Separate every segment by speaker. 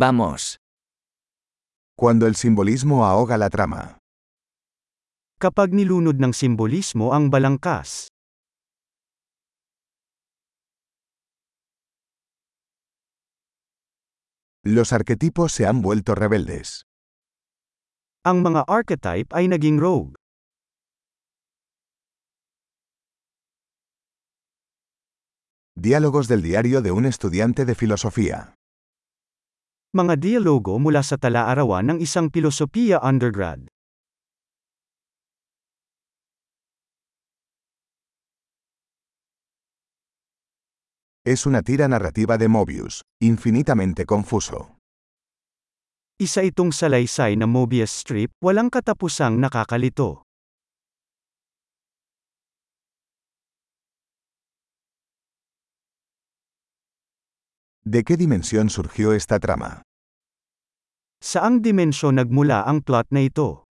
Speaker 1: Vamos.
Speaker 2: Cuando el simbolismo ahoga la trama.
Speaker 3: Kapag nilunod ng simbolismo ang balangkas.
Speaker 2: Los arquetipos se han vuelto rebeldes.
Speaker 3: Ang mga archetype ay naging rogue.
Speaker 2: Diálogos del diario de un estudiante de filosofía.
Speaker 3: Mga dialogo mula sa tala-arawan ng isang pilosopiya undergrad.
Speaker 2: Es una tira narrativa de Mobius, infinitamente confuso.
Speaker 3: Isa itong salaysay na Mobius strip, walang katapusang nakakalito.
Speaker 2: ¿De qué dimensión surgió esta trama?
Speaker 3: Saang dimensyon nagmula ang plot na ito?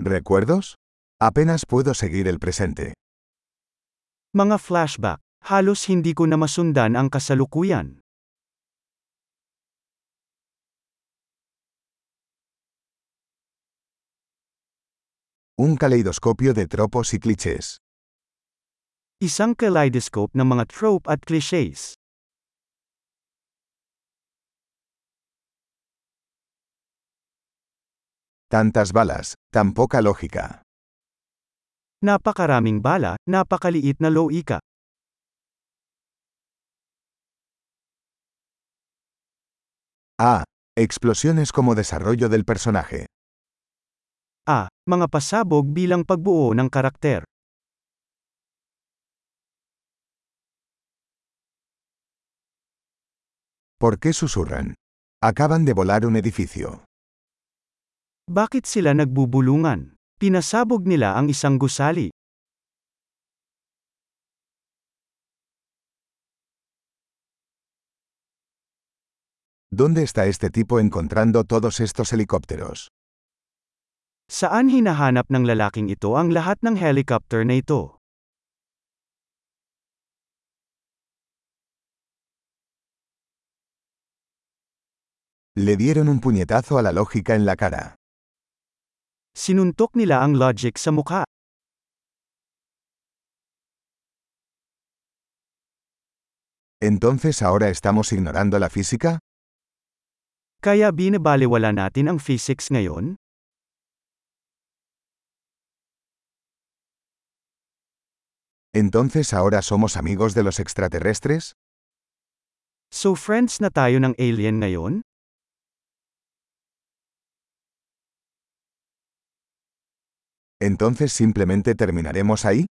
Speaker 2: ¿Recuerdos? Apenas puedo seguir el presente.
Speaker 3: Mga flashback, halos hindi ko na masundan ang kasalukuyan.
Speaker 2: Un caleidoscopio de tropos y clichés.
Speaker 3: Isang kaleidoscope ng mga trope at clichés.
Speaker 2: Tantas balas, tan poca lógica.
Speaker 3: Napakaraming bala, napakaliit na loika.
Speaker 2: Ah, explosiones como desarrollo del personaje.
Speaker 3: Ah, mga pasabog bilang pagbuo ng karakter.
Speaker 2: ¿Por qué susurran? Acaban de volar un edificio.
Speaker 3: Bakit sila nagbubulungan? Pinasabog nila ang isang gusali.
Speaker 2: ¿Dónde está este tipo encontrando todos estos helicópteros?
Speaker 3: Saan hinahanap ng lalaking ito ang lahat ng helicopter na ito?
Speaker 2: Le dieron un puñetazo a la lógica en la cara.
Speaker 3: Sinuntok nila ang logic sa mukha.
Speaker 2: ¿Entonces ahora estamos ignorando la física?
Speaker 3: Kaya binabaliwala natin ang physics ngayon?
Speaker 2: ¿Entonces ahora somos amigos de los extraterrestres?
Speaker 3: So friends na tayo ng alien ngayon?
Speaker 2: ¿Entonces simplemente terminaremos ahí?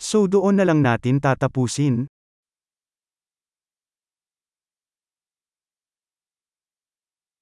Speaker 3: So doon na lang natin tatapusin?